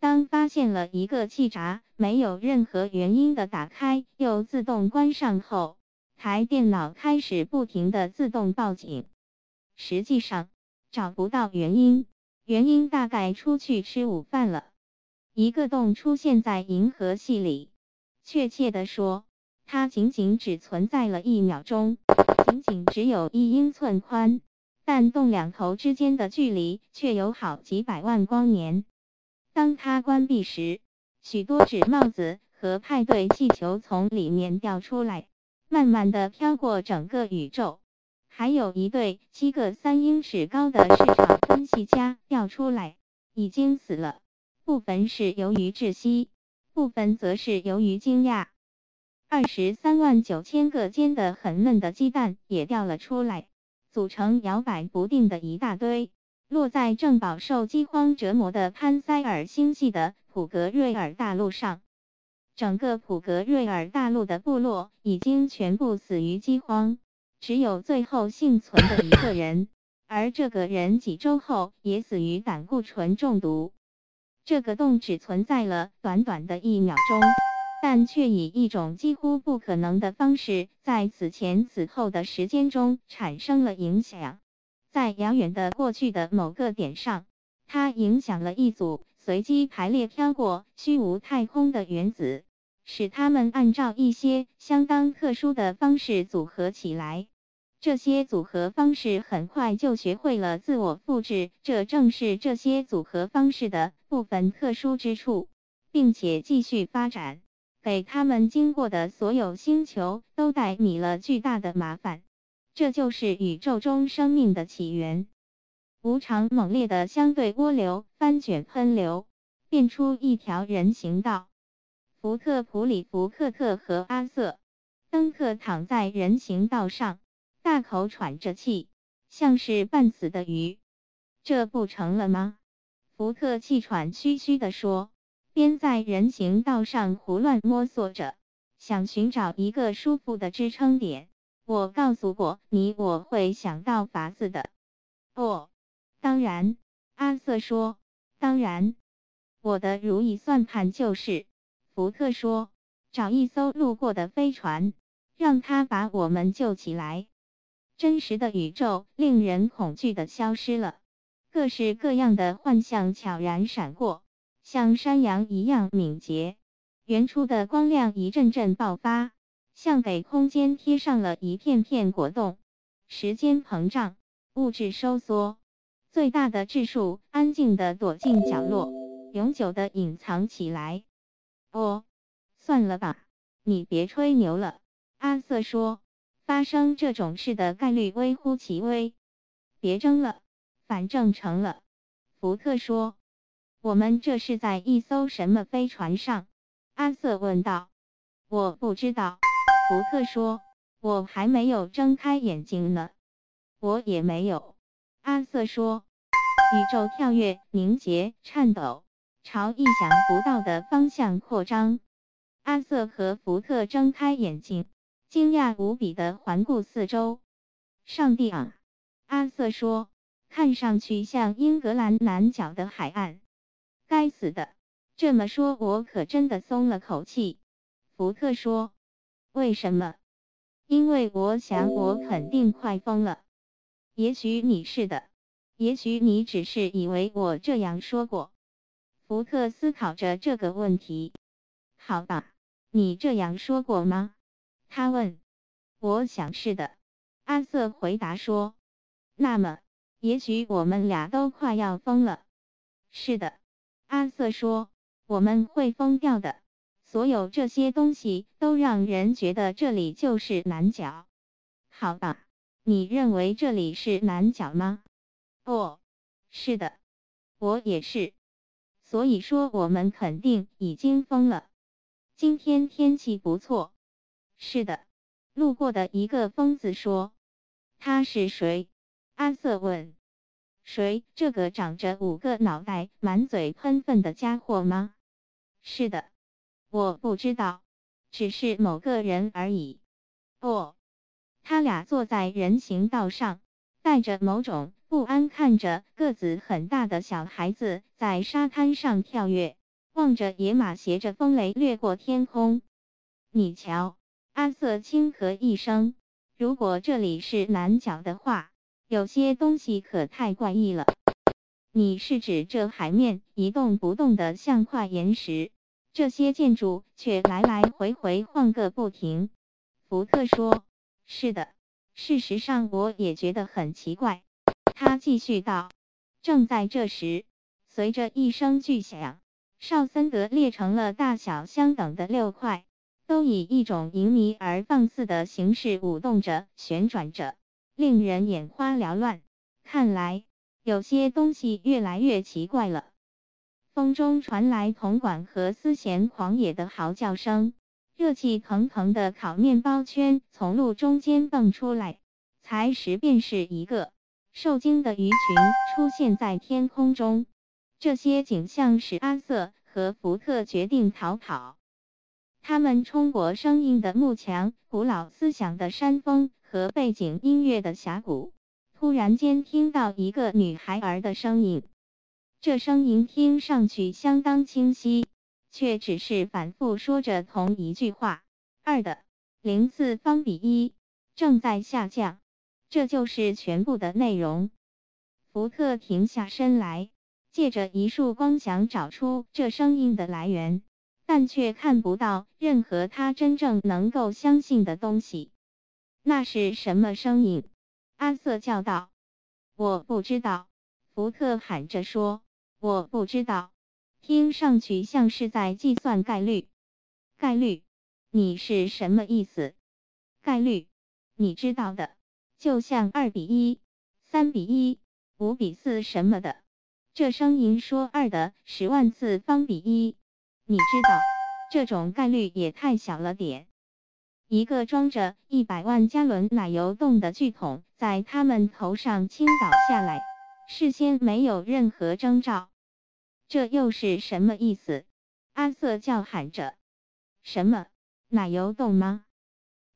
当发现了一个气闸没有任何原因的打开又自动关上后，台电脑开始不停的自动报警。实际上找不到原因，原因大概出去吃午饭了。一个洞出现在银河系里，确切的说，它仅仅只存在了一秒钟，仅仅只有一英寸宽。但洞两头之间的距离却有好几百万光年。当它关闭时，许多纸帽子和派对气球从里面掉出来，慢慢的飘过整个宇宙。还有一对七个三英尺高的市场分析家掉出来，已经死了，部分是由于窒息，部分则是由于惊讶。二十三万九千个煎的很嫩的鸡蛋也掉了出来。组成摇摆不定的一大堆，落在正饱受饥荒折磨的潘塞尔星系的普格瑞尔大陆上。整个普格瑞尔大陆的部落已经全部死于饥荒，只有最后幸存的一个人，而这个人几周后也死于胆固醇中毒。这个洞只存在了短短的一秒钟。但却以一种几乎不可能的方式，在此前此后的时间中产生了影响。在遥远的过去的某个点上，它影响了一组随机排列飘过虚无太空的原子，使它们按照一些相当特殊的方式组合起来。这些组合方式很快就学会了自我复制，这正是这些组合方式的部分特殊之处，并且继续发展。给他们经过的所有星球都带你了巨大的麻烦，这就是宇宙中生命的起源。无常猛烈的相对涡流翻卷喷流，变出一条人行道。福特、普里、福克特和阿瑟·登克躺在人行道上，大口喘着气，像是半死的鱼。这不成了吗？福特气喘吁吁地说。边在人行道上胡乱摸索着，想寻找一个舒服的支撑点。我告诉过你，我会想到法子的。哦，当然，阿瑟说，当然，我的如意算盘就是，福特说，找一艘路过的飞船，让他把我们救起来。真实的宇宙令人恐惧的消失了，各式各样的幻象悄然闪过。像山羊一样敏捷，原初的光亮一阵阵爆发，像给空间贴上了一片片果冻。时间膨胀，物质收缩，最大的质数安静地躲进角落，永久地隐藏起来。哦，算了吧，你别吹牛了，阿瑟说，发生这种事的概率微乎其微。别争了，反正成了。福特说。我们这是在一艘什么飞船上？阿瑟问道。我不知道，福特说。我还没有睁开眼睛呢。我也没有，阿瑟说。宇宙跳跃、凝结、颤抖，朝意想不到的方向扩张。阿瑟和福特睁开眼睛，惊讶无比的环顾四周。上帝啊！阿瑟说，看上去像英格兰南角的海岸。该死的！这么说，我可真的松了口气。福特说：“为什么？因为我想，我肯定快疯了。也许你是的，也许你只是以为我这样说过。”福特思考着这个问题。好吧，你这样说过吗？他问。我想是的，阿瑟回答说。那么，也许我们俩都快要疯了。是的。阿瑟说：“我们会疯掉的。所有这些东西都让人觉得这里就是南角。好吧，你认为这里是南角吗？哦，是的，我也是。所以说，我们肯定已经疯了。今天天气不错。是的，路过的一个疯子说。他是谁？阿瑟问。”谁？这个长着五个脑袋、满嘴喷粪的家伙吗？是的，我不知道，只是某个人而已。哦，他俩坐在人行道上，带着某种不安，看着个子很大的小孩子在沙滩上跳跃。望着野马携着风雷掠过天空。你瞧，阿瑟轻咳一声，如果这里是南角的话，有些东西可太怪异了。你是指这海面一动不动的像块岩石，这些建筑却来来回回晃个不停？福特说：“是的，事实上我也觉得很奇怪。”他继续道：“正在这时，随着一声巨响，绍森德裂成了大小相等的六块，都以一种淫靡而放肆的形式舞动着、旋转着，令人眼花缭乱。看来。”有些东西越来越奇怪了。风中传来铜管和丝弦狂野的嚎叫声，热气腾腾的烤面包圈从路中间蹦出来，才时便是一个受惊的鱼群出现在天空中。这些景象使阿瑟和福特决定逃跑。他们冲过生硬的幕墙、古老思想的山峰和背景音乐的峡谷。突然间听到一个女孩儿的声音，这声音听上去相当清晰，却只是反复说着同一句话：“二的零次方比一正在下降。”这就是全部的内容。福特停下身来，借着一束光想找出这声音的来源，但却看不到任何他真正能够相信的东西。那是什么声音？阿瑟叫道：“我不知道。”福特喊着说：“我不知道。”听上去像是在计算概率。概率？你是什么意思？概率？你知道的，就像二比一、三比一、五比四什么的。这声音说二的十万次方比一。你知道，这种概率也太小了点。一个装着一百万加仑奶油冻的巨桶在他们头上倾倒下来，事先没有任何征兆。这又是什么意思？阿瑟叫喊着：“什么奶油冻吗？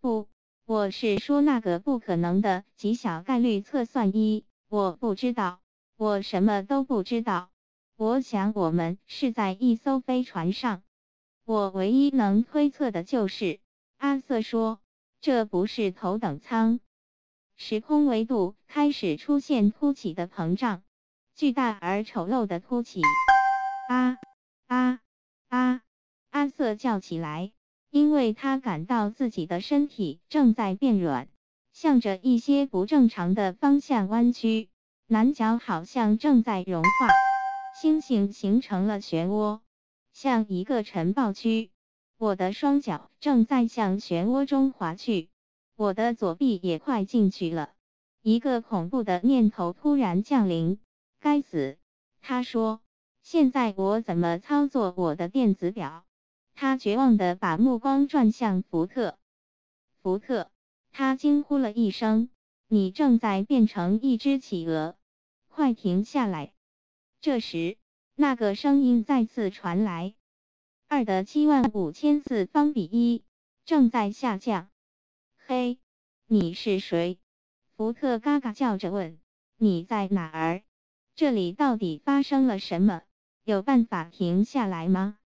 不，我是说那个不可能的极小概率测算一。我不知道，我什么都不知道。我想我们是在一艘飞船上。我唯一能推测的就是。”阿瑟说：“这不是头等舱，时空维度开始出现凸起的膨胀，巨大而丑陋的凸起。”啊啊啊！阿瑟叫起来，因为他感到自己的身体正在变软，向着一些不正常的方向弯曲，南角好像正在融化，星星形成了漩涡，像一个尘暴区。我的双脚正在向漩涡中滑去，我的左臂也快进去了。一个恐怖的念头突然降临。该死！他说：“现在我怎么操作我的电子表？”他绝望地把目光转向福特。福特，他惊呼了一声：“你正在变成一只企鹅！快停下来！”这时，那个声音再次传来。二的七万五千次方比一正在下降。嘿，你是谁？福特嘎嘎叫着问：“你在哪儿？这里到底发生了什么？有办法停下来吗？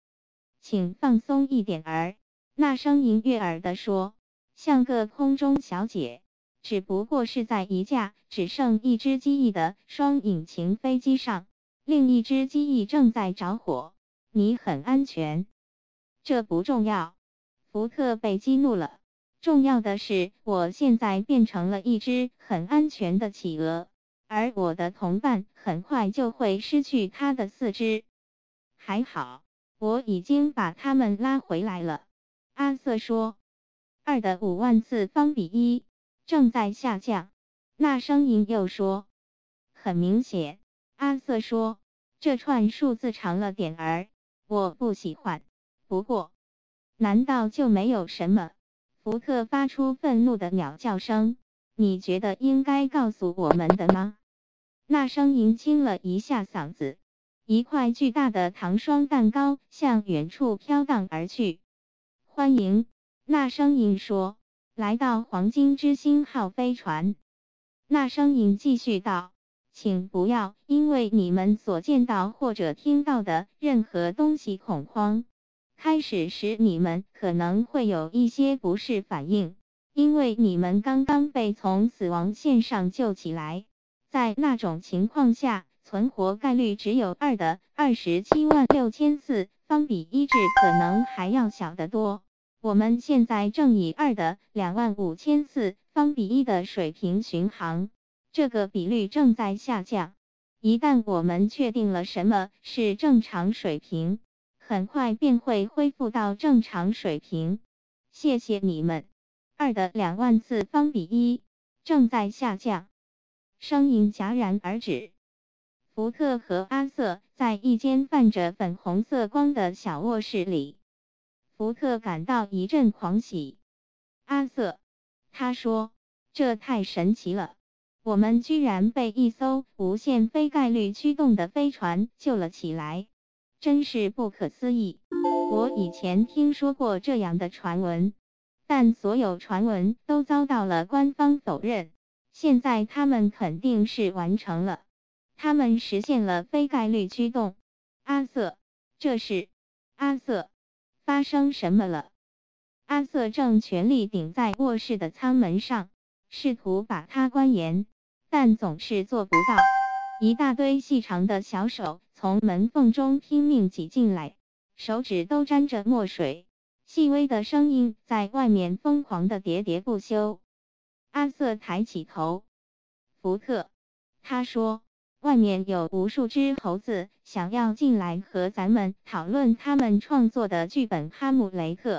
请放松一点儿。”那声音悦耳地说：“像个空中小姐，只不过是在一架只剩一只机翼的双引擎飞机上，另一只机翼正在着火。”你很安全，这不重要。福特被激怒了。重要的是，我现在变成了一只很安全的企鹅，而我的同伴很快就会失去他的四肢。还好，我已经把他们拉回来了。阿瑟说：“二的五万次方比一正在下降。”那声音又说：“很明显。”阿瑟说：“这串数字长了点儿。”我不喜欢，不过，难道就没有什么？福特发出愤怒的鸟叫声。你觉得应该告诉我们的吗？那声音清了一下嗓子。一块巨大的糖霜蛋糕向远处飘荡而去。欢迎，那声音说，来到黄金之星号飞船。那声音继续道，请不要因为你们所见到或者听到的任何东西恐慌。开始时你们可能会有一些不适反应，因为你们刚刚被从死亡线上救起来。在那种情况下，存活概率只有二的二十七万六千四方比一至可能还要小得多。我们现在正以二的两万五千四方比一的水平巡航。这个比率正在下降。一旦我们确定了什么是正常水平，很快便会恢复到正常水平。谢谢你们。二的两万次方比一正在下降。声音戛然而止。福特和阿瑟在一间泛着粉红色光的小卧室里。福特感到一阵狂喜。阿瑟，他说：“这太神奇了。”我们居然被一艘无限非概率驱动的飞船救了起来，真是不可思议！我以前听说过这样的传闻，但所有传闻都遭到了官方否认。现在他们肯定是完成了，他们实现了非概率驱动。阿瑟，这是阿瑟，发生什么了？阿瑟正全力顶在卧室的舱门上，试图把它关严。但总是做不到。一大堆细长的小手从门缝中拼命挤进来，手指都沾着墨水。细微的声音在外面疯狂的喋喋不休。阿瑟抬起头，福特，他说：“外面有无数只猴子想要进来和咱们讨论他们创作的剧本《哈姆雷特》。”